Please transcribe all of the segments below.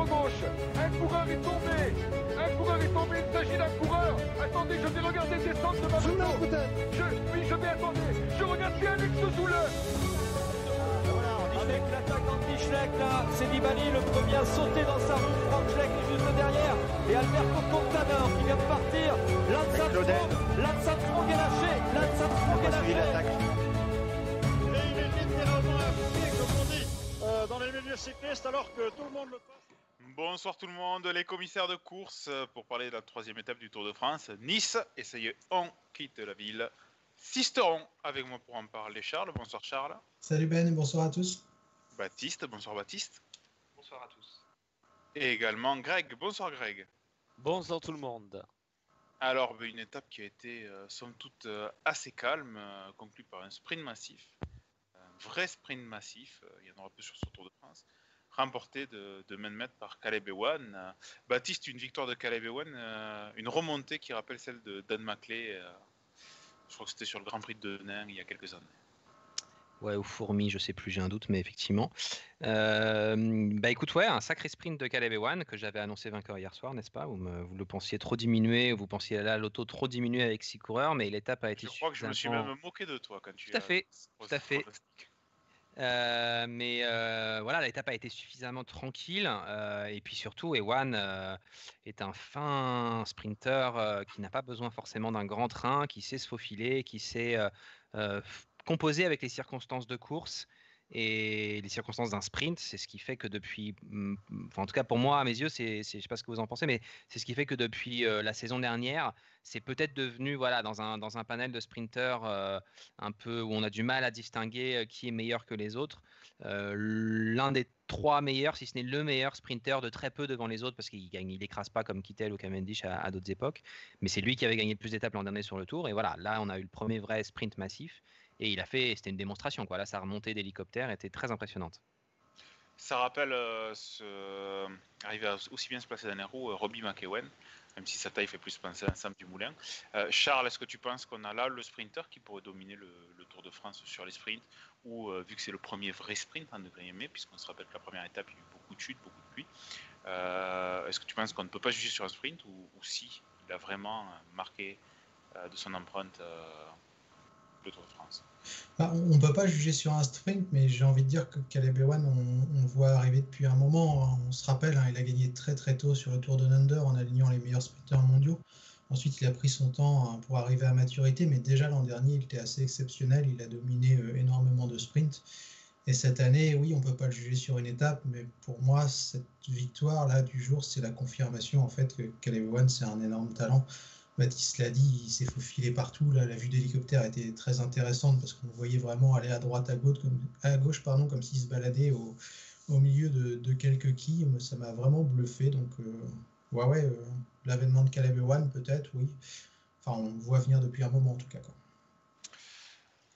Sur notre gauche Un coureur est tombé Un coureur est tombé, il s'agit d'un coureur Attendez, je vais regarder descendre de ma moto je, Oui, je vais attendre Je regarde si Alex Zoule Voilà, Avec l'attaque d'Anti-Schleck, là, c'est Nibali le premier à sauter dans sa roue. Frank Schleck est juste derrière. Et Alberto Contador qui vient de partir. Armstrong est lâché. On est lâché. l'attaque. Et il est littéralement appliqué, comme on dit, euh, dans les milieux cyclistes, alors que tout le monde le passe. Bonsoir tout le monde, les commissaires de course euh, pour parler de la troisième étape du Tour de France. Nice, essayez, on quitte la ville. Sisteron avec moi pour en parler. Charles, bonsoir Charles. Salut Ben et bonsoir à tous. Baptiste, bonsoir Baptiste. Bonsoir à tous. Et également Greg, bonsoir Greg. Bonsoir tout le monde. Alors, ben, une étape qui a été, euh, somme toute, euh, assez calme, euh, conclue par un sprint massif. Un vrai sprint massif, il y en aura peu sur ce Tour de France. Remporté de, de main par Caleb Ewan. Baptiste, une victoire de Caleb Ewan, euh, une remontée qui rappelle celle de Dan Maclay. euh, je crois que c'était sur le Grand Prix de Denain il y a quelques années. Ouais, ou fourmi, je sais plus, j'ai un doute, mais effectivement. Euh, bah écoute, ouais, un sacré sprint de Caleb Ewan que j'avais annoncé vainqueur hier soir, n'est-ce pas? Vous, me- vous le pensiez trop diminué, vous pensiez là l'auto trop diminué avec six coureurs, mais l'étape a été Je crois que je me suis même moqué de toi quand tu Tout à fait, tout à fait. Euh, mais euh, voilà, l'étape a été suffisamment tranquille. euh, et puis surtout, Ewan est un fin sprinter qui n'a pas besoin forcément d'un grand train, qui sait se faufiler, qui sait composer avec les circonstances de course et les circonstances d'un sprint. C'est ce qui fait que depuis, mm, enfin, en tout cas pour moi, à mes yeux, c'est, je sais pas ce que vous en pensez, mais c'est ce qui fait que depuis euh, la saison dernière, c'est peut-être devenu voilà dans un dans un panel de sprinters euh, un peu où on a du mal à distinguer euh, qui est meilleur que les autres. L'un des trois meilleurs, si ce n'est le meilleur sprinter de très peu devant les autres, parce qu'il gagne, il écrase pas comme Kittel ou Cavendish à, à d'autres époques. Mais c'est lui qui avait gagné le plus d'étapes l'an dernier sur le Tour. Et voilà, là on a eu le premier vrai sprint massif. Et il a fait, c'était une démonstration. Là, sa remontée d'hélicoptère était très impressionnante. Ça rappelle euh, ce... arriver à aussi bien se placer dans les roues, euh, Robbie McEwen, même si sa taille fait plus penser à Sam du Moulin. Euh, Charles, est-ce que tu penses qu'on a là le sprinter qui pourrait dominer le, Tour de France sur les sprints Ou euh, vu que c'est le premier vrai sprint en mai, puisqu'on se rappelle que la première étape, il y a eu beaucoup de chutes, beaucoup de pluie, euh, est-ce que tu penses qu'on ne peut pas juger sur un sprint ou, si il a vraiment euh, marqué euh, de son empreinte euh, France Bah, on ne peut pas juger sur un sprint, mais j'ai envie de dire que Caleb Ewan, on, voit arriver depuis un moment. hein. On se rappelle, hein, il a gagné très très tôt sur le Tour de Under en alignant les meilleurs sprinteurs mondiaux. Ensuite, il a pris son temps hein, pour arriver à maturité, mais déjà l'an dernier, il était assez exceptionnel. Il a dominé euh, énormément de sprints. Et cette année, oui, on ne peut pas le juger sur une étape, mais pour moi, cette victoire-là du jour, c'est la confirmation en fait que Caleb Ewan, c'est un énorme talent. Baptiste l'a dit, il s'est faufilé partout. Là, la vue d'hélicoptère était très intéressante parce qu'on voyait vraiment aller à droite, à gauche, comme, pardon, comme s'il se baladait au, au milieu de, quelques quilles. Ça m'a vraiment bluffé. Donc, euh, ouais, euh, l'avènement de Caleb Ewan, peut-être, oui. Enfin, on le voit venir depuis un moment, en tout cas.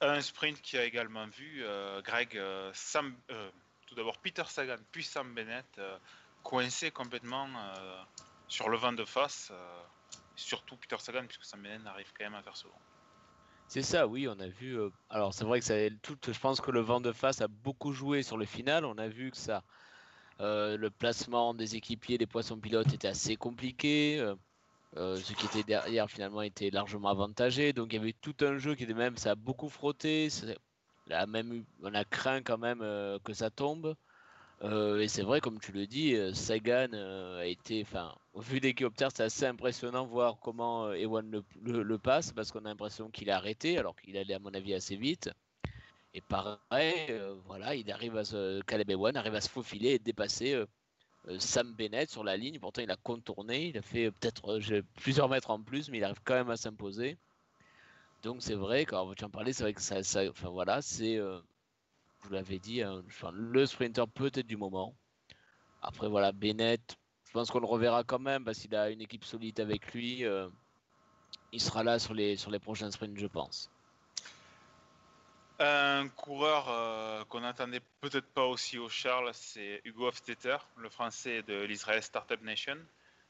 Un sprint qui a également vu euh, Greg, Sam, tout d'abord Peter Sagan, puis Sam Bennett coincé complètement sur le vent de face. Surtout Peter Sagan, puisque Sam Bennett arrive quand même à faire second. C'est ça, oui, on a vu. euh, alors, c'est vrai que ça, tout, je pense que le vent de face a beaucoup joué sur le final. On a vu que ça, euh, le placement des équipiers, des poissons pilotes était assez compliqué. euh, ceux qui étaient derrière finalement étaient largement avantagés. Donc, il y avait tout un jeu qui était même, ça a beaucoup frotté. on a craint quand même que ça tombe. Euh, et c'est vrai, comme tu le dis, euh, Sagan euh, a été, enfin, au vu des c'est assez impressionnant voir comment Ewan le, le- passe, parce qu'on a l'impression qu'il a arrêté, alors qu'il allait à mon avis assez vite. Et pareil, voilà, il arrive à se, Caleb Ewan arrive à se faufiler et dépasser Sam Bennett sur la ligne. Pourtant, il a contourné, il a fait peut-être plusieurs mètres en plus, mais il arrive quand même à s'imposer. Donc c'est vrai, quand tu en parlais, c'est vrai que ça, ça- enfin voilà, c'est, euh, vous l'avez dit, hein, le sprinter peut-être du moment. Après voilà, Bennett, je pense qu'on le reverra quand même parce qu'il a une équipe solide avec lui. euh, il sera là sur les, sur les prochains sprints, je pense. Un coureur euh, qu'on n'attendait peut-être pas aussi au Charles, c'est Hugo Hofstetter, le français de l'Israel Startup Nation,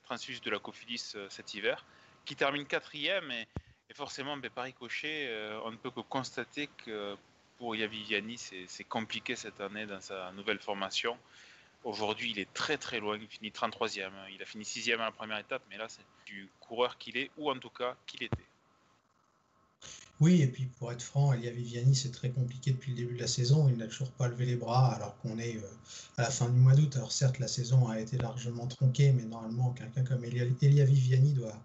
transfuge de la Cofidis euh, cet hiver, qui termine quatrième et, forcément, ben, par ricochet, on ne peut que constater que pour Yavi Vianney, c'est compliqué cette année dans sa nouvelle formation. Aujourd'hui, il est très très loin, il finit 33e. Il a fini 6e à la première étape, mais là, c'est du coureur qu'il est, ou en tout cas qu'il était. Oui, et puis pour être franc, Elia Viviani, c'est très compliqué depuis le début de la saison. Il n'a toujours pas levé les bras alors qu'on est euh, à la fin du mois d'août. Alors certes, la saison a été largement tronquée, mais normalement, quelqu'un comme Elia, doit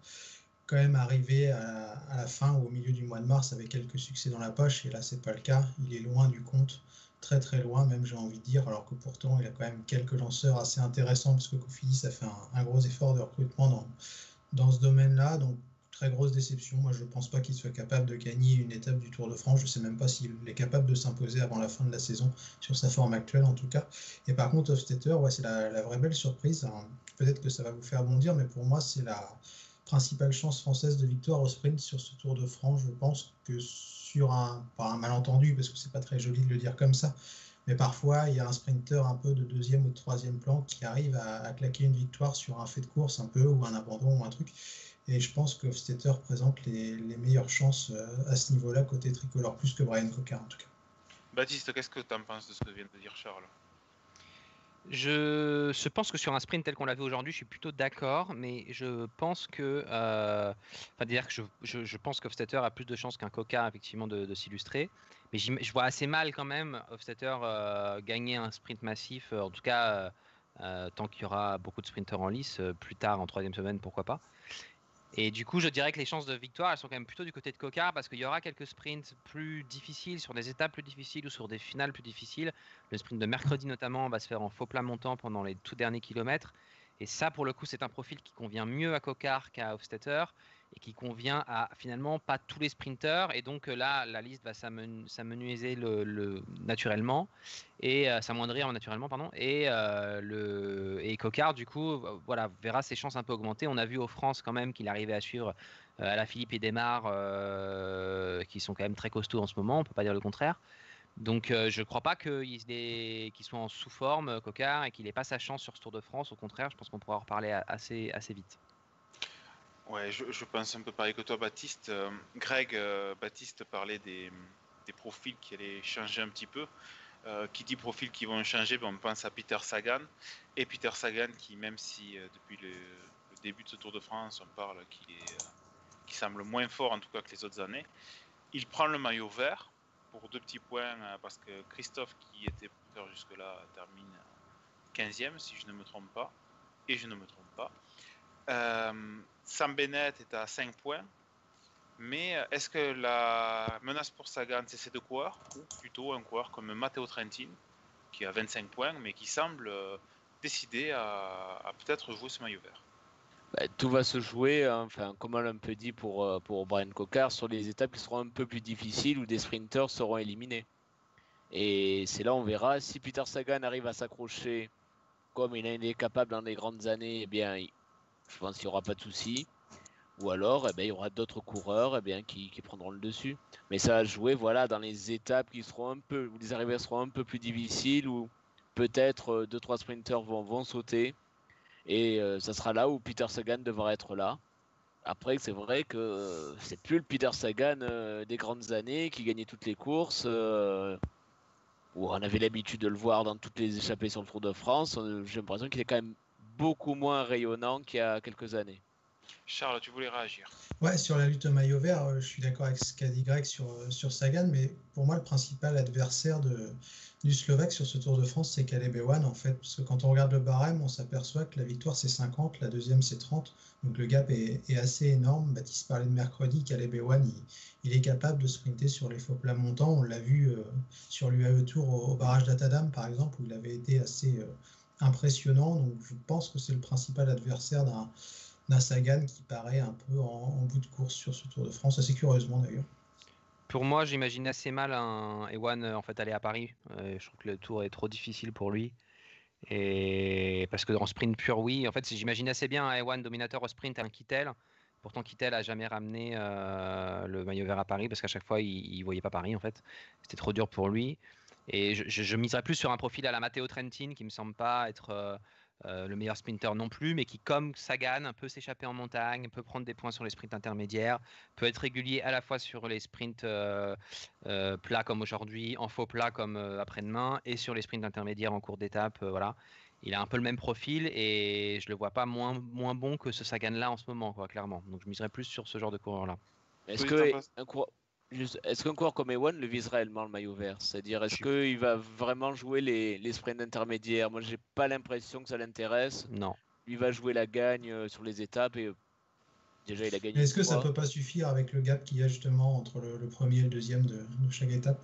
quand même arriver à, la fin ou au milieu du mois de mars avec quelques succès dans la poche. Et là, c'est pas le cas. Il est loin du compte, très très loin même, j'ai envie de dire. Alors que pourtant, il a quand même quelques lanceurs assez intéressants parce que Cofidis a fait un, gros effort de recrutement dans, dans ce domaine-là. Donc très grosse déception. Moi, je ne pense pas qu'il soit capable de gagner une étape du Tour de France. Je ne sais même pas s'il est capable de s'imposer avant la fin de la saison sur sa forme actuelle, en tout cas. Et par contre, Hofstetter, ouais, c'est la, la, vraie belle surprise. Hein. Peut-être que ça va vous faire bondir, mais pour moi, c'est la principale chance française de victoire au sprint sur ce Tour de France. Je pense que sur un, pas un malentendu, parce que c'est pas très joli de le dire comme ça, mais parfois il y a un sprinter un peu de deuxième ou de troisième plan qui arrive à, claquer une victoire sur un fait de course un peu, ou un abandon, ou un truc. Et je pense que Hofstetter présente les, meilleures chances euh, à ce niveau-là, côté tricolore, plus que Brian Coquard en tout cas. Baptiste, qu'est-ce que tu en penses de ce que vient de dire Charles? Je, pense que sur un sprint tel qu'on l'a vu aujourd'hui, je suis plutôt d'accord, mais je pense que, euh, dire que je, pense qu'Hofstetter a plus de chances qu'un Coca effectivement de, s'illustrer, mais je vois assez mal quand même Hofstetter euh, gagner un sprint massif, en tout cas euh, tant qu'il y aura beaucoup de sprinteurs en lice, plus tard en troisième semaine, pourquoi pas. Et du coup, je dirais que les chances de victoire, elles sont quand même plutôt du côté de Cocard parce qu'il y aura quelques sprints plus difficiles, sur des étapes plus difficiles ou sur des finales plus difficiles. Le sprint de mercredi notamment va se faire en faux plat montant pendant les tout derniers kilomètres. Et ça, pour le coup, c'est un profil qui convient mieux à Cocard qu'à Hofstetter et qui convient à finalement pas tous les sprinteurs. Et donc là, la liste va s'amenuiser le, le, naturellement et euh, s'amoindrir naturellement, pardon. Et euh, le et Cocard, du coup, voilà, verra ses chances un peu augmenter. On a vu aux France quand même qu'il arrivait à suivre euh, à la Philippe et Desmar, euh, qui sont quand même très costauds en ce moment. On peut pas dire le contraire. Donc euh, je ne crois pas qu'il qu soit en sous-forme, Cocard, et qu'il n'ait pas sa chance sur ce Tour de France. Au contraire, je pense qu'on pourra en reparler assez, assez vite. Ouais, je, pense un peu pareil que toi, Baptiste. Euh, Greg, euh, Baptiste parlait des, profils qui allaient changer un petit peu. Euh, qui dit profils qui vont changer, ben on pense à Peter Sagan. Et Peter Sagan, qui, même si depuis le, début de ce Tour de France, on parle qu'il qui semble moins fort en tout cas que les autres années, il prend le maillot vert pour deux petits points, parce que Christophe, qui était jusque-là, termine 15e, si je ne me trompe pas. Et je ne me trompe pas. Euh, Sam Bennett est à 5 points. Mais est-ce que la menace pour Sagan, c'est ces deux coureurs Ou plutôt un coureur comme Matteo Trentin, qui a 25 points, mais qui semble euh, décidé à, à peut-être jouer ce maillot vert? Bah, tout va se jouer, hein, enfin, comme on l'a un peu dit pour, euh, pour Brian Cocard, sur les étapes qui seront un peu plus difficiles où des sprinters seront éliminés. Et c'est là on verra si Peter Sagan arrive à s'accrocher comme il est capable dans les grandes années, eh bien, je pense qu'il n'y aura pas de souci. Ou alors, eh bien, il y aura d'autres coureurs eh bien, qui, qui, prendront le dessus. Mais ça va jouer voilà, dans les étapes qui seront un peu, où les arrivées seront un peu plus difficiles, où peut-être 2-3 sprinteurs vont, vont sauter. Et euh, ça sera là où Peter Sagan devra être là. Après, c'est vrai que euh, c'est plus le Peter Sagan euh, des grandes années qui gagnait toutes les courses. Euh, où on avait l'habitude de le voir dans toutes les échappées sur le Tour de France. J'ai l'impression qu'il est quand même beaucoup moins rayonnant qu'il y a quelques années. Charles, tu voulais réagir Ouais, sur la lutte au maillot vert, je suis d'accord avec ce qu'a dit Greg sur, sur Sagan, mais pour moi, le principal adversaire de, du Slovaque sur ce Tour de France, c'est Caleb Ewan, en fait, parce que quand on regarde le barème, on s'aperçoit que la victoire, c'est 50, la deuxième, c'est 30, donc le gap est, est, assez énorme. Baptiste parlait de mercredi, Caleb Ewan, il, il, est capable de sprinter sur les faux plats montants, on l'a vu euh, sur l'UAE Tour au, au barrage d'Atadam, par exemple, où il avait été assez euh, impressionnant, donc je pense que c'est le principal adversaire d'un Sagan qui paraît un peu en, bout de course sur ce Tour de France, assez curieusement d'ailleurs. Pour moi, j'imagine assez mal un Ewan en fait aller à Paris. Euh, je trouve que le Tour est trop difficile pour lui. Et parce que dans sprint pur, oui. En fait, j'imagine assez bien un Ewan dominateur au sprint un Kittel. Pourtant, Kittel a jamais ramené euh, le maillot vert à Paris parce qu'à chaque fois, il, ne voyait pas Paris en fait. C'était trop dur pour lui. Et je, je, miserais plus sur un profil à la Matteo Trentin qui me semble pas être euh, euh, le meilleur sprinter non plus, mais qui, comme Sagan, peut s'échapper en montagne, peut prendre des points sur les sprints intermédiaires, peut être régulier à la fois sur les sprints plats comme aujourd'hui, en faux plat comme après-demain, et sur les sprints intermédiaires en cours d'étape. voilà il a un peu le même profil et je le vois pas moins, moins bon que ce Sagan là en ce moment, quoi, clairement. Donc je miserais plus sur ce genre de coureur là. Est-ce que un coureur, est-ce qu'un coureur comme Ewan le vise réellement le maillot vert? C'est-à-dire, est-ce qu'il va vraiment jouer les, les sprints intermédiaires? Moi, j'ai pas l'impression que ça l'intéresse. Non. Il va jouer la gagne euh, sur les étapes et euh, déjà il a gagné. Est-ce que ça peut pas suffire avec le gap qu'il y a justement entre le, premier et le deuxième de chaque étape?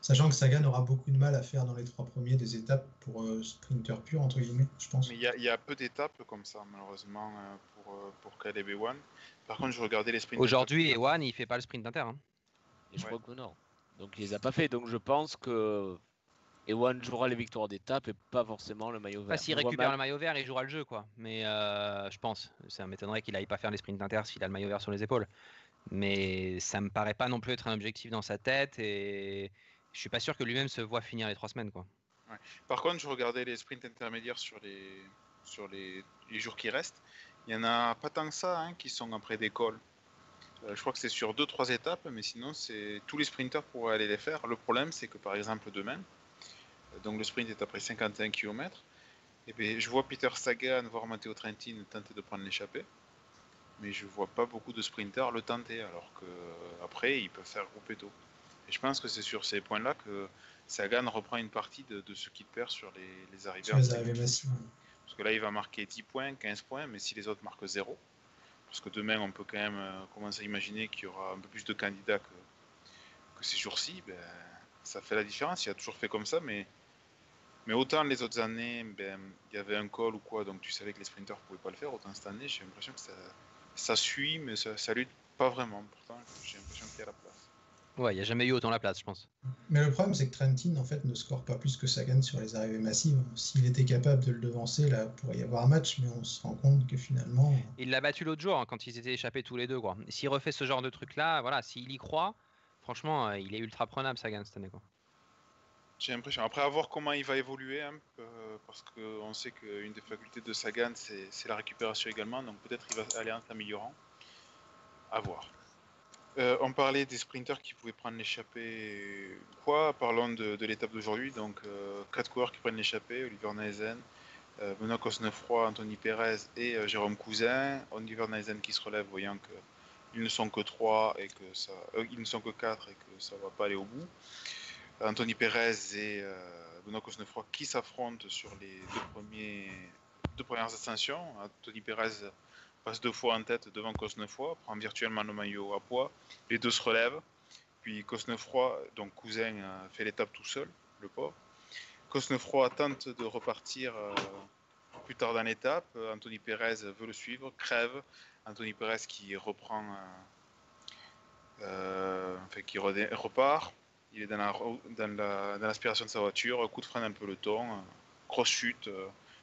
Sachant que Sagan aura beaucoup de mal à faire dans les trois premiers des étapes pour euh, sprinter pur, entre guillemets, je pense. Mais il y, a peu d'étapes comme ça, malheureusement, euh, pour, pour Caleb Ewan. Par contre, je regardais les sprints. Aujourd'hui, Ewan, il fait pas le sprint inter. Hein. Et je crois que non. Donc il les a pas fait. Donc je pense que Ewan jouera les victoires d'étape et pas forcément le maillot vert. Pas s'il récupère le maillot vert, il jouera le jeu, quoi. Mais je pense. Ça m'étonnerait qu'il aille pas faire les sprints inter s'il a le maillot vert sur les épaules. Mais ça me paraît pas non plus être un objectif dans sa tête et je suis pas sûr que lui-même se voit finir les trois semaines. Quoi. Par contre, je regardais les sprints intermédiaires sur les, sur les, jours qui restent. Il y en a pas tant que ça hein, qui sont après d'école. Euh, je crois que c'est sur 2-3 étapes, mais sinon, c'est tous les sprinters pourraient aller les faire. Le problème, c'est que par exemple, demain, euh, donc le sprint est après 51 km, et bien, je vois Peter Sagan, voir Matteo Trentin tenter de prendre l'échappée, mais je vois pas beaucoup de sprinters le tenter, alors qu'après, ils peuvent faire grouper tôt. Et je pense que c'est sur ces points-là que Sagan reprend une partie de, ce qu'il perd sur les, arrivées. Parce que là, il va marquer 10 points, 15 points, mais si les autres marquent 0, parce que demain, on peut quand même euh, commencer à imaginer qu'il y aura un peu plus de candidats que, ces jours-ci, ben, ça fait la différence. Il a toujours fait comme ça, mais, mais autant les autres années, ben, il y avait un col ou quoi, donc tu savais que les sprinters ne pouvaient pas le faire, autant cette année, j'ai l'impression que ça, ça suit, mais ça, ça lutte pas vraiment. Pourtant, j'ai l'impression qu'il y a la place. Ouais, il n'y a jamais eu autant la place, je pense. Mais le problème, c'est que Trentin, en fait, ne score pas plus que Sagan sur les arrivées massives. S'il était capable de le devancer, là, pourrait y avoir un match, mais on se rend compte que finalement. Il l'a battu l'autre jour, hein, quand ils étaient échappés tous les deux, quoi. S'il refait ce genre de truc-là, voilà, s'il y croit, franchement, euh, il est ultra prenable, Sagan, cette année, quoi. J'ai l'impression. Après, à voir comment il va évoluer, hein, euh, parce qu'on sait qu'une des facultés de Sagan, c'est la récupération également, donc peut-être il va aller en s'améliorant. À voir. Euh, on parlait des sprinters qui pouvaient prendre l'échappée. Quoi Parlons de, l'étape d'aujourd'hui. Donc, euh, quatre coureurs qui prennent l'échappée Oliver Neisen, euh, Benoît Cosnefroy, Anthony Perez et Jérôme Cousin. Oliver Neisen qui se relève, voyant qu'ils ne sont que trois et que ça, ils ne sont que quatre et que ça va pas aller au bout. Anthony Perez et Benoît Cosnefroy qui s'affrontent sur les deux, premiers, deux premières ascensions. Anthony Perez passe deux fois en tête devant Cosnefroy, prend virtuellement le maillot à poids, les deux se relèvent, puis Cosnefroy, donc cousin, euh, fait l'étape tout seul, le pauvre. Cosnefroy tente de repartir euh, plus tard dans l'étape, Anthony Perez veut le suivre, crève, Anthony Perez qui reprend, euh, enfin, qui repart, il est dans l'aspiration de sa voiture, coup de frein peu le ton, grosse chute,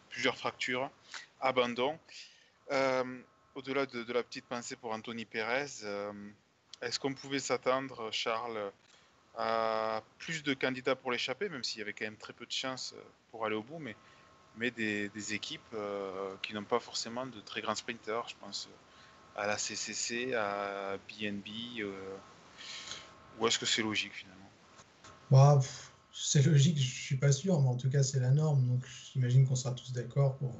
plusieurs fractures, abandon. Euh, au-delà de, la petite pensée pour Anthony Pérez, euh, est-ce qu'on pouvait s'attendre, Charles, à plus de candidats pour l'échapper, même s'il y avait quand même très peu de chances pour aller au bout, mais, des, équipes euh, qui n'ont pas forcément de très grands sprinters, je pense à la CCC, à BNB, ou est-ce que c'est logique finalement? Bah, C'est logique, je suis pas sûr, mais en tout cas c'est la norme, donc j'imagine qu'on sera tous d'accord pour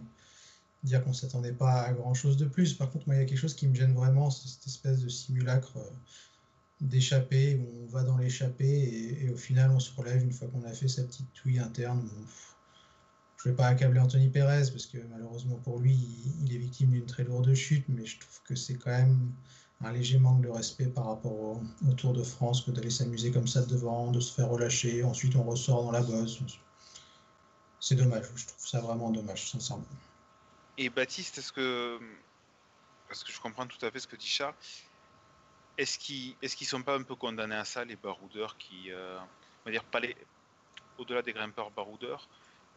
dire qu'on s'attendait pas à grand chose de plus. Par contre, moi, il y a quelque chose qui me gêne vraiment, c'est cette espèce de simulacre euh, d'échappée où on va dans l'échappée et, au final on se relève une fois qu'on a fait sa petite touille interne. je ne vais pas accabler Anthony Perez parce que malheureusement pour lui, il, est victime d'une très lourde chute, mais je trouve que c'est quand même un léger manque de respect par rapport au, Tour de France que d'aller s'amuser comme ça devant, de se faire relâcher, ensuite on ressort dans la bosse. C'est dommage, je trouve ça vraiment dommage, sincèrement. Et Baptiste, est-ce que. Parce que je comprends tout à fait ce que dit Charles. Est-ce qu'ils est sont pas un peu condamnés à ça, les baroudeurs qui. Euh, on va dire, pas les. Au-delà des grimpeurs baroudeurs,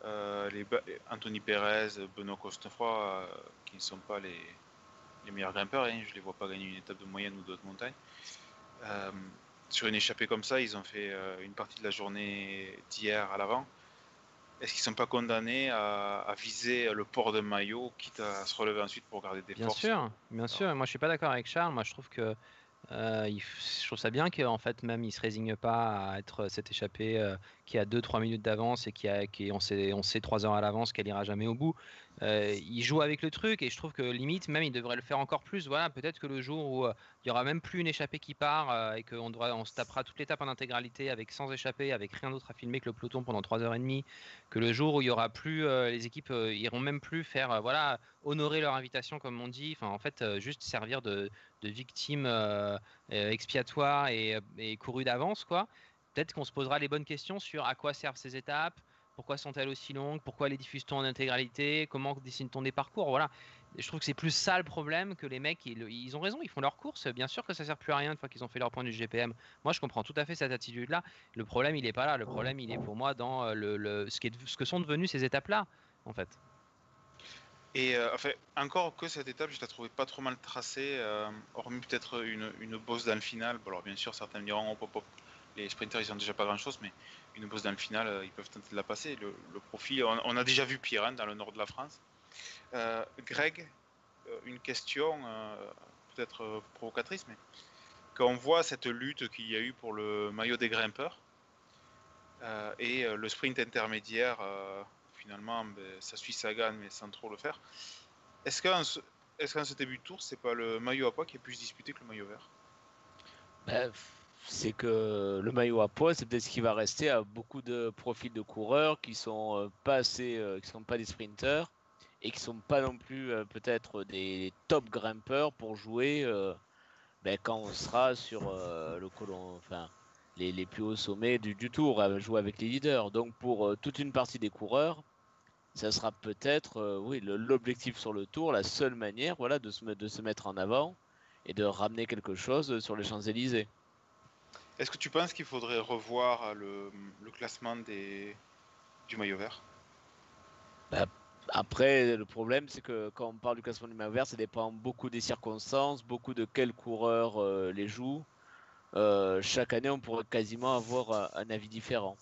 euh, les Anthony Perez, Benoît Costefroy, euh, qui ne sont pas les, meilleurs grimpeurs, hein, je les vois pas gagner une étape de moyenne ou d'autres montagnes. Sur une échappée comme ça, ils ont fait une partie de la journée d'hier à l'avant. Est-ce qu'ils sont pas condamnés à, à viser le port de maillot, quitte à se relever ensuite pour garder des Bien forces sûr, bien sûr. Moi, je suis pas d'accord avec Charles. Moi, je trouve que euh, il je trouve ça bien qu'en fait même il se résigne pas à être cette échappée euh, qui a 2-3 minutes d'avance et qui a qui on sait on sait 3 heures à l'avance qu'elle ira jamais au bout. Euh, il joue avec le truc et je trouve que limite même il devrait le faire encore plus. Voilà, peut-être que le jour où euh, il y aura même plus une échappée qui part euh, et qu'on devra on se tapera toute l'étape en intégralité avec sans échappée, avec rien d'autre à filmer que le peloton pendant 3 heures et demie, que le jour où il y aura plus les équipes iront même plus faire voilà honorer leur invitation comme on dit. Enfin en fait juste servir de euh, expiatoires et, et courues d'avance, quoi. Peut-être qu'on se posera les bonnes questions sur à quoi servent ces étapes, pourquoi sont-elles aussi longues, pourquoi les diffuse-t-on en intégralité, comment dessine-t-on des parcours, voilà. Je trouve que c'est plus ça le problème que les mecs, ils, ont raison, ils font leur course. Bien sûr que ça sert plus à rien une fois qu'ils ont fait leur point du GPM. Moi, je comprends tout à fait cette attitude-là. Le problème, il est pas là. Le problème, il est pour moi dans euh, le, ce, que sont devenues ces étapes-là, en fait. Et euh, enfin, encore que cette étape, je la trouvais pas trop mal tracée, euh, hormis peut-être une, une bosse dans le final. Bon, alors bien sûr, certains diront, hop, les sprinters, ils ont déjà pas grand-chose, mais une bosse dans le final, euh, ils peuvent tenter de la passer. Le, le profil, on, a déjà vu pire hein, dans le nord de la France. Euh, Greg, euh, une question peut-être provocatrice, mais quand on voit cette lutte qu'il y a eu pour le maillot des grimpeurs et le sprint intermédiaire, finalement, ben, ça suit Sagan, mais sans trop le faire. Est-ce qu'en ce, est-ce qu'en ce début de tour, c'est pas le maillot à poids qui est plus disputé que le maillot vert? Ben, c'est que le maillot à poids, c'est peut-être ce qui va rester à beaucoup de profils de coureurs qui sont euh, pas assez, euh, qui sont pas des sprinters et qui sont pas non plus euh, peut-être des top grimpeurs pour jouer ben, quand on sera sur le colon, enfin les, les plus hauts sommets du, du tour, à jouer avec les leaders. Donc pour toute une partie des coureurs, ça sera peut-être oui l'objectif sur le tour, la seule manière, voilà, de se, de se mettre en avant et de ramener quelque chose sur les Champs-Élysées. Est-ce que tu penses qu'il faudrait revoir le, le classement du maillot vert? Après, le problème, c'est que quand on parle du classement du maillot vert, ça dépend beaucoup des circonstances, beaucoup de quels coureurs euh, les jouent. Euh, chaque année, on pourrait quasiment avoir euh, un avis différent.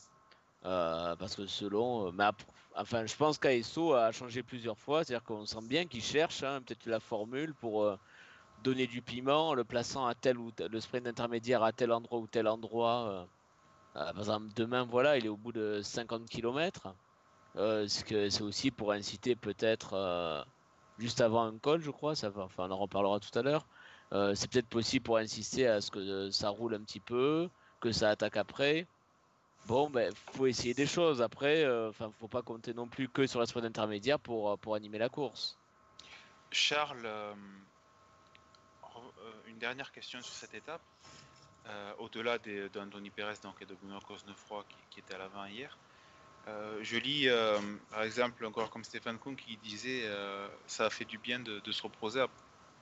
Euh, parce que selon. euh, enfin, je pense qu'ASO a changé plusieurs fois. C'est-à-dire qu'on sent bien qu'ils cherchent hein, peut-être la formule pour euh, donner du piment, en le plaçant à tel ou tel, le sprint intermédiaire à tel endroit ou tel endroit. euh. Euh, par exemple, demain, voilà, il est au bout de 50 km. Euh, ce que c'est aussi pour inciter peut-être juste avant un col, je crois. Ça enfin, on en reparlera tout à l'heure. C'est peut-être possible pour insister à ce que ça roule un petit peu, que ça attaque après. Bon, ben, faut essayer des choses. Après, enfin, faut pas compter non plus que sur la sprint intermédiaire pour, pour animer la course. Charles, une dernière question sur cette étape. Euh, Au-delà d'Anthony Perez donc, et de Benoît Cosnefroy qui, qui était à l'avant hier, euh, je lis euh, par exemple encore comme Stéphane Kuhn qui disait euh, ça a fait du bien de, se reposer,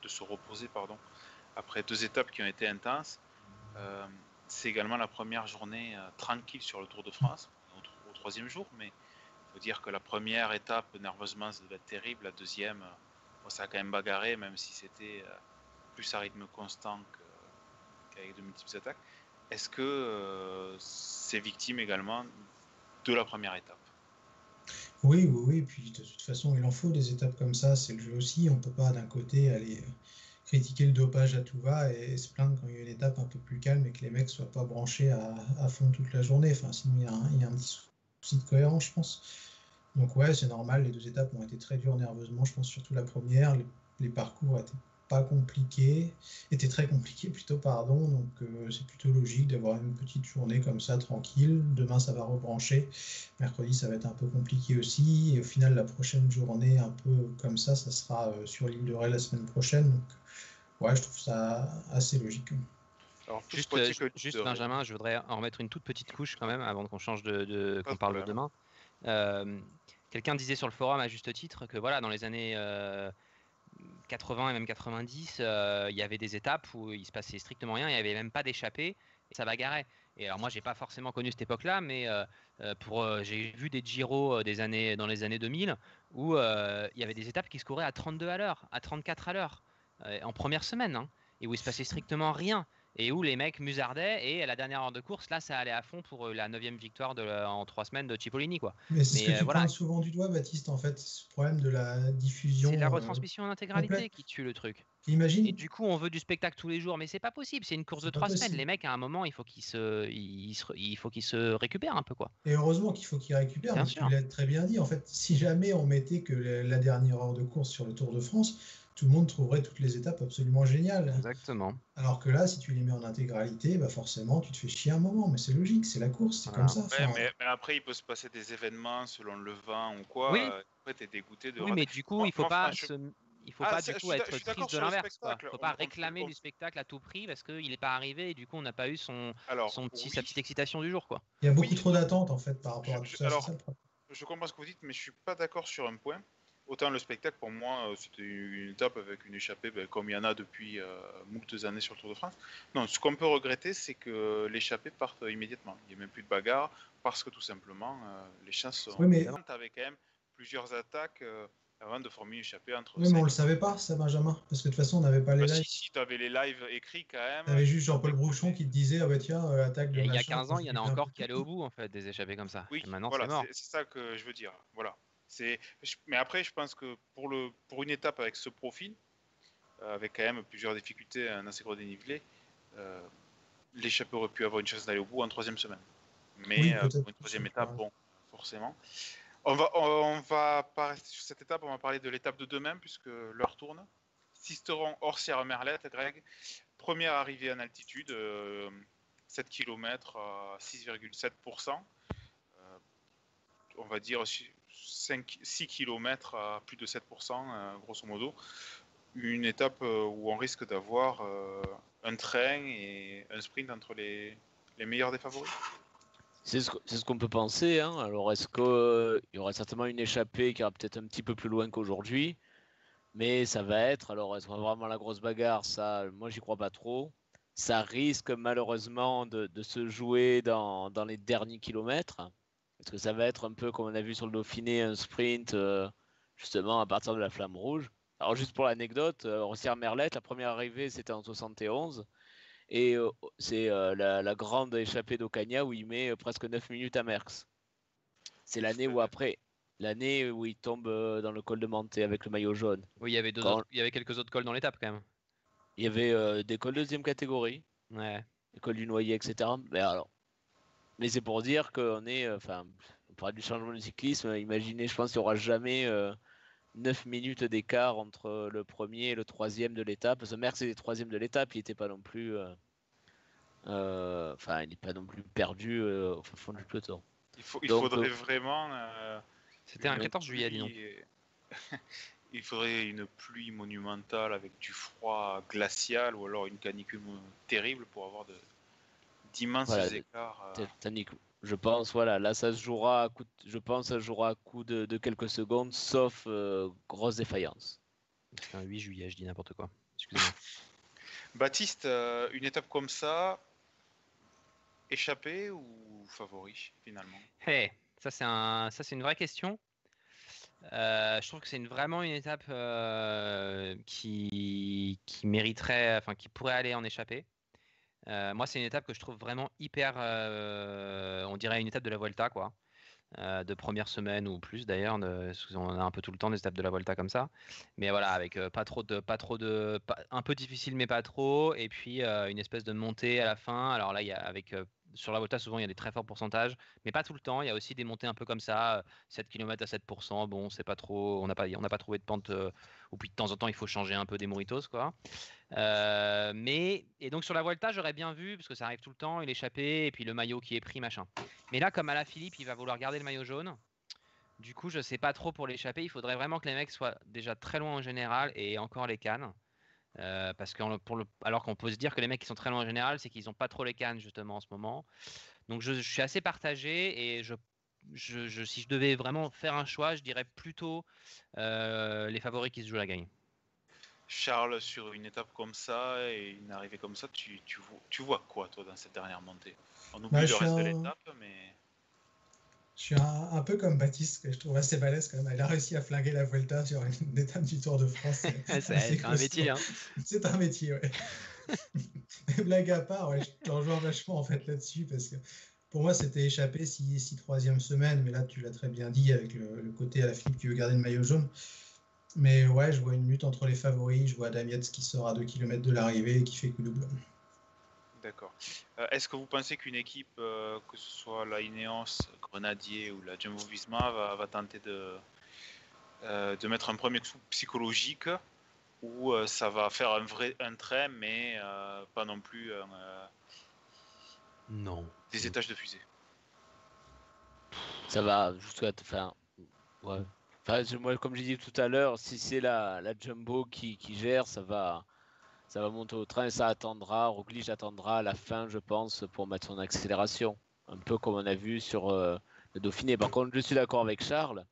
de se reposer pardon, après deux étapes qui ont été intenses. Euh, C'est également la première journée euh, tranquille sur le Tour de France, au, tro- au troisième jour, mais il faut dire que la première étape, nerveusement, ça devait être terrible. La deuxième, euh, bon, ça a quand même bagarré, même si c'était euh, plus à rythme constant qu'avec de multiples attaques. Est-ce que euh, c'est victime également de la première étape? Oui, oui, oui. Puis de toute façon, il en faut des étapes comme ça. C'est le jeu aussi. On peut pas d'un côté aller euh, critiquer le dopage à tout va et, se plaindre quand il y a une étape un peu plus calme et que les mecs soient pas branchés à, fond toute la journée. Enfin, sinon il y a un, il y a un petit souci de cohérence, je pense. Donc ouais, c'est normal. Les deux étapes ont été très dures nerveusement. Je pense surtout la première. Les, les parcours étaient pas compliqués, étaient très compliqués plutôt, pardon. Donc euh, c'est plutôt logique d'avoir une petite journée comme ça tranquille. Demain ça va rebrancher. Mercredi, ça va être un peu compliqué aussi. Et au final, la prochaine journée, un peu comme ça, ça sera euh, sur l'île de Ré la semaine prochaine. Donc, ouais, je trouve ça assez logique. Alors, Juste, euh, juste. Benjamin, je voudrais en remettre une toute petite couche quand même avant qu'on change de, de- Pas qu'on parle de demain. Euh, Quelqu'un disait sur le forum à juste titre que voilà, dans les années euh, 80 et même 90, euh, il y avait des étapes où il se passait strictement rien, il n'y avait même pas d'échappée et ça bagarrait. Et alors moi, j'ai pas forcément connu cette époque-là, mais euh, euh, pour j'ai vu des Giro des années dans les années 2000 où il y avait des étapes qui se couraient à 32 à l'heure, à 34 à l'heure. en première semaine, hein, et où il se passait strictement rien, et où les mecs musardaient, et à la dernière heure de course, là, ça allait à fond pour euh, la neuvième victoire de, la- en trois semaines de Cipollini, quoi. Mais c'est ce que euh, tu voilà. souvent du doigt, Baptiste, en fait, ce problème de la diffusion. C'est la euh, retransmission en intégralité complète. qui tue le truc. Imagine, Et du coup, on veut du spectacle tous les jours, mais c'est pas possible. C'est une course de trois semaines. Les mecs, à un moment, il faut qu'ils se, il faut qu'ils se récupèrent un peu, quoi. et heureusement qu'il faut qu'il récupère, Bien mais sûr. tu l'as très bien dit. En fait, si jamais on mettait que la dernière heure de course sur le Tour de France, tout le monde trouverait toutes les étapes absolument géniales. Exactement. Alors que là, si tu les mets en intégralité, bah forcément, tu te fais chier un moment. Mais c'est logique, c'est la course, c'est Voilà. comme ça. Ouais, Enfin, mais, mais après, il peut se passer des événements selon le vent ou quoi. Oui. euh, Après, t'es dégoûté de Oui, rater. mais du coup, il faut pas se- il faut Ah, pas du coup être triste de l'inverse. quoi. spectacle. Faut On- pas réclamer on- du spectacle à tout prix parce qu'il n'est pas arrivé et du coup on n'a pas eu son, Alors, son petit, oui, sa petite excitation du jour, quoi. il y a beaucoup oui. trop d'attentes en fait par rapport à tout je- ça. alors, je comprends ce que vous dites, mais je suis pas d'accord sur un point. Autant le spectacle, pour moi, euh, c'était une étape avec une échappée, ben, comme il y en a depuis euh, moultes années sur le Tour de France. Non, ce qu'on peut regretter, c'est que l'échappée parte immédiatement. Il n'y a même plus de bagarre, parce que tout simplement, euh, les chances sont... Oui, mais- Tu avais quand même plusieurs attaques euh, avant de former une échappée entre Oui, mais on cinq- le savait pas, ça, Benjamin. Parce que de toute façon, on n'avait pas les Bah, lives. si, si tu avais les lives écrits quand même. T'avais juste Jean-Paul Brouchon qui te disait Ah bah tiens, euh, attaque de il y a machin, 15 ans, il y en a encore qui allaient au bout en fait des échappées comme ça. Oui, Et maintenant voilà, c'est mort. c'est ça que je veux dire. Voilà. C'est, mais après, je pense que pour, le, pour une étape avec ce profil, euh, avec quand même plusieurs difficultés, un assez gros dénivelé, euh, l'échappée aurait pu avoir une chance d'aller au bout en troisième semaine. Mais Oui, euh, pour une troisième étape, bon, forcément. On va, on va pas rester sur cette étape, on va parler de l'étape de demain, puisque l'heure tourne. Sisteron hors Sierra Merlette, Greg. Première arrivée en altitude, euh, 7 km à 6,7%. Euh, on va dire 5, 6 km à plus de 7%, euh, grosso modo. Une étape euh, où on risque d'avoir euh, un train et un sprint entre les, les meilleurs des favoris. C'est ce, ce qu'on peut penser. Hein. Alors, est-ce qu'il y aura certainement une échappée qui ira peut-être un petit peu plus loin qu'aujourd'hui? Mais ça va être. Alors, est-ce vraiment la grosse bagarre? Ça, moi, j'y crois pas trop. Ça risque malheureusement de, de se jouer dans, dans les derniers kilomètres. Parce que ça va être un peu comme on a vu sur le Dauphiné, un sprint euh, justement à partir de la flamme rouge? Alors, juste pour l'anecdote, euh, Rossière Merlette, la première arrivée c'était en 71. Et euh, c'est euh, la, la grande échappée d'Ocaña où il met presque 9 minutes à Merckx. C'est l'année où après, l'année où il tombe dans le col de Monté avec le maillot jaune. Oui, il y avait deux Quand- autres- il y avait quelques autres cols dans l'étape quand même. Il y avait des cols de deuxième catégorie, Ouais. les cols du noyer, etc. Mais alors, mais c'est pour dire qu'on est, euh, enfin, on parle du changement de cyclisme. Imaginez, je pense qu'il n'y aura jamais euh, 9 minutes d'écart entre le premier et le troisième de l'étape. Parce que Merckx est le troisième de l'étape, il n'était pas non plus, euh, euh, enfin, il n'est pas non plus perdu euh, au fond du peloton. Il, faut, il Donc, faudrait euh, vraiment. euh, C'était un une 14 juillet, il faudrait une pluie monumentale avec du froid glacial ou alors une canicule terrible pour avoir de- d'immenses Voilà, écarts. euh. Je pense, voilà, là ça se jouera à coup, de- je pense, ça se jouera à coup de, de quelques secondes, sauf euh, grosse défaillance. Un 8 juillet, je dis n'importe quoi. Excusez-moi. Baptiste, euh, une étape comme ça, échappée ou favori finalement? Hey, ça c'est un, ça c'est une vraie question. Euh, je trouve que c'est une- vraiment une étape euh, qui, qui mériterait, enfin qui pourrait aller en échappée. Euh, moi, c'est une étape que je trouve vraiment hyper, euh, on dirait une étape de la Vuelta, quoi, euh, de première semaine ou plus d'ailleurs. On a un peu tout le temps des étapes de la Vuelta comme ça, mais voilà, avec pas trop de, pas trop de, un peu difficile mais pas trop, et puis une espèce de montée à la fin. Alors là, il y a avec sur la Volta, souvent, il y a des très forts pourcentages, mais pas tout le temps. Il y a aussi des montées un peu comme ça, euh, 7 km à 7%. Bon, c'est pas trop. On n'a pas, pas trouvé de pente. euh, ou puis de temps en temps, il faut changer un peu des moritos, quoi. Euh, mais et donc sur la Volta, j'aurais bien vu parce que ça arrive tout le temps, il échappé et puis le maillot qui est pris, machin. Mais là, comme à Philippe, il va vouloir garder le maillot jaune. Du coup, je sais pas trop pour l'échapper. Il faudrait vraiment que les mecs soient déjà très loin en général et encore les cannes. Euh, parce que en- pour le, alors qu'on peut se dire que les mecs qui sont très loin en général, c'est qu'ils n'ont pas trop les cannes justement en ce moment. Donc je, je suis assez partagé et je, je, je- si je devais vraiment faire un choix, je dirais plutôt euh, les favoris qui se jouent la gagne. Charles, sur une étape comme ça et une arrivée comme ça, tu, tu, vois, tu vois quoi toi dans cette dernière montée? On oublie Bah, le reste de l'étape, mais Je suis un, un peu comme Baptiste, que je trouve assez balèze quand même. Il a réussi à flinguer la Vuelta sur une étape du Tour de France. C'est un métier. Hein. C'est un métier, ouais. Mais blague à part, ouais, je te rejoins vachement en fait là-dessus parce que pour moi c'était échappé si, si troisième semaine, mais là tu l'as très bien dit avec le, le côté à la Philippe qui veut garder le maillot jaune. Mais ouais, je vois une lutte entre les favoris, je vois Damietz qui sort à 2 km de l'arrivée et qui fait coup double. D'accord. Euh, Est-ce que vous pensez qu'une équipe, euh, que ce soit la Ineos, Grenadier ou la Jumbo Visma, va, va tenter de, euh, de mettre un premier coup psychologique ou euh, ça va faire un vrai un trait, mais euh, pas non plus un, euh, Non. des étages de fusée? Ça va jusqu'à. Enfin, ouais. Enfin, je- moi, comme j'ai dit tout à l'heure, si c'est la, la Jumbo qui, qui gère, ça va, ça va monter au train et ça attendra. Roglic attendra la fin, je pense, pour mettre son accélération. Un peu comme on a vu sur euh, le Dauphiné. Par contre, je suis d'accord avec Charles.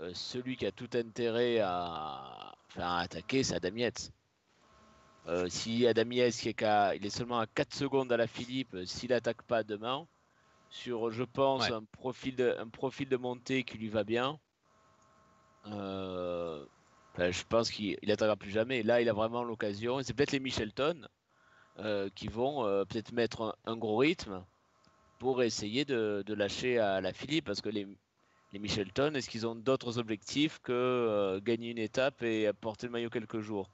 euh, celui qui a tout intérêt à, enfin, à attaquer, c'est Adam Yates. Euh, si Adam Yates, qui est qu'à- il est seulement à 4 secondes à la Philippe, s'il attaque pas demain, sur, je pense, Ouais. un, profil de, un profil de montée qui lui va bien, euh, je pense qu'il il attaquera plus jamais. Là, il a vraiment l'occasion. C'est peut-être les Michelton euh, qui vont euh, peut-être mettre un, gros rythme pour essayer de, lâcher à la Philippe, parce que les, les Michelton, est-ce qu'ils ont d'autres objectifs que euh, gagner une étape et porter le maillot quelques jours?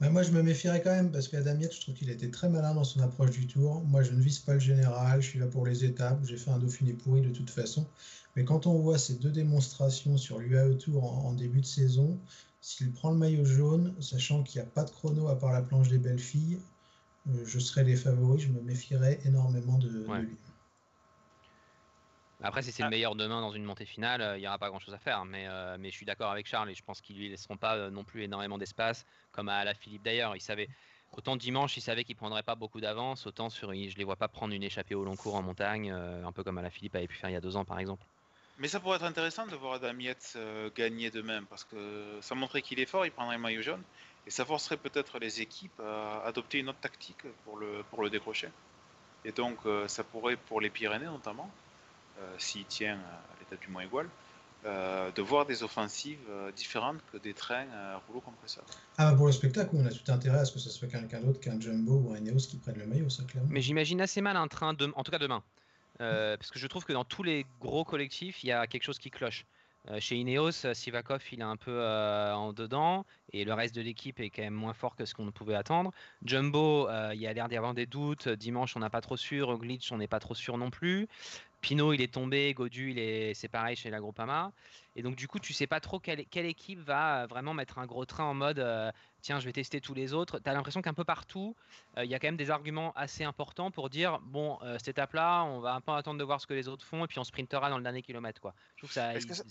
Moi, je me méfierais quand même parce qu'Adam Yates, je trouve qu'il a été très malin dans son approche du tour. Moi, je ne vise pas le général, je suis là pour les étapes. J'ai fait un Dauphiné pourri de toute façon. Mais quand on voit ces deux démonstrations sur l'UAE Tour en début de saison, s'il prend le maillot jaune, sachant qu'il n'y a pas de chrono à part la planche des belles filles, euh, je serais les favoris. Je me méfierais énormément de, lui. Après, si c'est Ah. le meilleur demain dans une montée finale, euh, il n'y aura pas grand chose à faire. Mais, euh, mais je suis d'accord avec Charles et je pense qu'ils lui laisseront pas non plus énormément d'espace, comme à la Philippe d'ailleurs. Il savait, autant dimanche, il savait qu'il prendrait pas beaucoup d'avance, autant sur, je les vois pas prendre une échappée au long cours en montagne, euh, un peu comme à la Philippe avait pu faire il y a deux ans par exemple. Mais ça pourrait être intéressant de voir Adam Yates euh, gagner demain, parce que ça montrait qu'il est fort, il prendrait le maillot jaune, et ça forcerait peut-être les équipes à adopter une autre tactique pour le, pour le décrocher. Et donc euh, ça pourrait, pour les Pyrénées notamment, euh, s'il tient à l'état du moins égal, euh, de voir des offensives euh, différentes que des trains à rouleau compresseur. Ah, bah, pour le spectacle, on a tout intérêt à ce que ce soit quelqu'un d'autre qu'un Jumbo ou un Ineos qui prenne le maillot, ça, clairement. Mais j'imagine assez mal un train, de... en tout cas demain. Euh, parce que je trouve que dans tous les gros collectifs, il y a quelque chose qui cloche. Euh, chez Ineos, euh, Sivakov, il est un peu en dedans, et le reste de l'équipe est quand même moins fort que ce qu'on pouvait attendre. Jumbo, il y a l'air d'y avoir des doutes. Dimanche, on n'a pas trop sûr. Glitch, on n'est pas trop sûr non plus. Pinot, il est tombé. Godu, il est... c'est pareil chez la Groupama. Et donc, du coup, tu sais pas trop quelle, quelle équipe va euh, vraiment mettre un gros train en mode euh, tiens, je vais tester tous les autres. Tu as l'impression qu'un peu partout, euh, il y a quand même des arguments assez importants pour dire bon, euh, cette étape-là, on va un peu attendre de voir ce que les autres font et puis on sprintera dans le dernier kilomètre. Quoi. Je trouve que ça, que ça-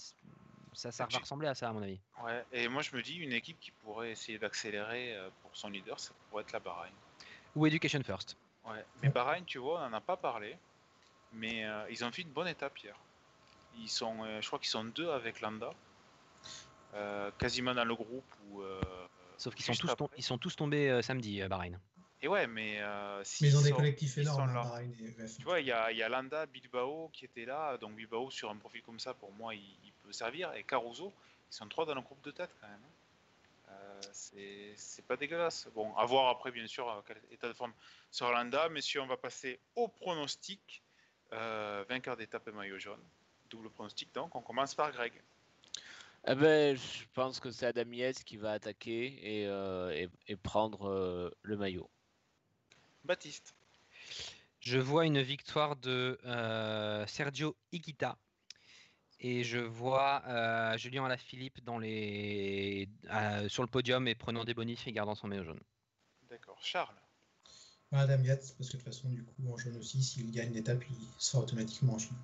ça, ça va ressembler à ça, à mon avis. Ouais, et moi je me dis, une équipe qui pourrait essayer d'accélérer pour son leader, ça pourrait être la Bahreïn. Ou Education First. Ouais, mais Bahreïn, tu vois, on n'en a pas parlé, mais euh, ils ont fait une bonne étape hier. Ils sont, euh, je crois qu'ils sont deux avec Landa, euh, quasiment dans le groupe où. euh, Sauf qu'ils sont, tous tom- après. ils sont tous tombés euh, samedi, euh, Bahreïn. Et ouais, mais. euh, Mais s'ils ils ont des collectifs énormes, hein, là- Bahreïn et. Tu vois, il y a, il y a Landa, Bilbao qui était là, donc Bilbao sur un profil comme ça, pour moi, il, il peut servir, et Caruso, ils sont trois dans le groupe de tête quand même. hein. Euh, c'est c'est pas dégueulasse. Bon, à voir après, bien sûr, quel état de forme sur Landa, messieurs, on va passer au pronostic. Euh, vainqueur d'étape et maillot jaune. Double pronostic, donc on commence par Greg. Eh ben, je pense que c'est Adam Yates qui va attaquer et, euh, et- et prendre euh, le maillot. Baptiste. Je vois une victoire de euh, Sergio Higuita. Et je vois euh, Julien Alaphilippe dans les, euh, sur le podium et prenant des bonifs et gardant son maillot jaune. D'accord. Charles. Adam Yates, parce que de toute façon, du coup, en jaune aussi, s'il gagne l'étape, il sera automatiquement en jaune.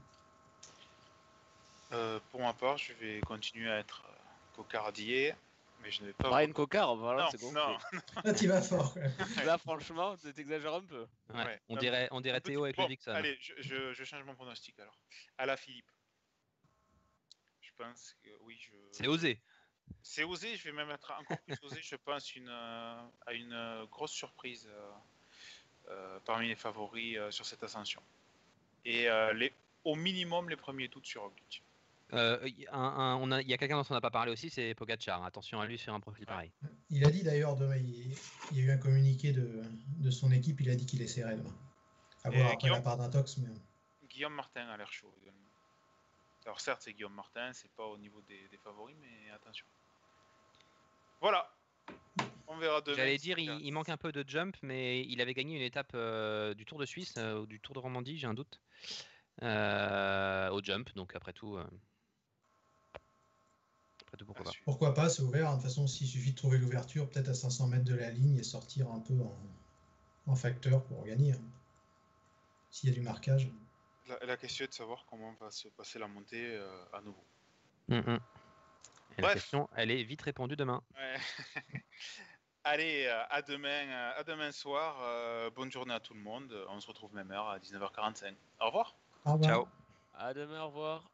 Euh, pour ma part, je vais continuer à être euh, cocardier, mais je ne vais pas. Brian Cocard, voilà, non, c'est bon. non. Là, tu vas fort. Là, franchement, tu t'exagères un peu. Ouais, Ouais. On Non, dirait, on dirait Théo avec bon, le Dixon. Allez, je, je- je change mon pronostic alors. À la Philippe. Je pense que oui, je. C'est osé. C'est osé, je vais même être encore plus osé, je pense, une, euh, à une euh, grosse surprise euh, parmi les favoris euh, sur cette ascension. Et euh, les, au minimum les premiers tours sur Roglic. Euh, y- un- un- on a- Il y a quelqu'un dont on n'a pas parlé aussi, c'est Pogacar. Attention à lui sur un profil pareil. Il a dit d'ailleurs, demain, il, il y a eu un communiqué de, de son équipe, il a dit qu'il essaierait demain. À voir après Guillaume la part d'Intox, mais Guillaume Martin a l'air chaud également. Alors certes, c'est Guillaume Martin, c'est pas au niveau des, des favoris, mais attention. Voilà. On verra demain. J'allais dire, il, manque un peu de jump, mais il avait gagné une étape euh, du Tour de Suisse euh, ou du Tour de Romandie, j'ai un doute, euh, au jump. Donc après tout, euh, après tout pourquoi pas. Pourquoi pas, c'est ouvert. De toute façon, s'il suffit de trouver l'ouverture, peut-être à 500 mètres de la ligne et sortir un peu en, en facteur pour gagner. hein. S'il y a du marquage. La, la question est de savoir comment va se passer la montée euh, à nouveau. Mm, mm. La question, elle est vite répondue demain. Ouais. Allez, euh, à demain, euh, à demain soir. euh, bonne journée à tout le monde. On se retrouve même heure à 19h45. Au revoir. Au revoir. Ciao. À demain, au revoir.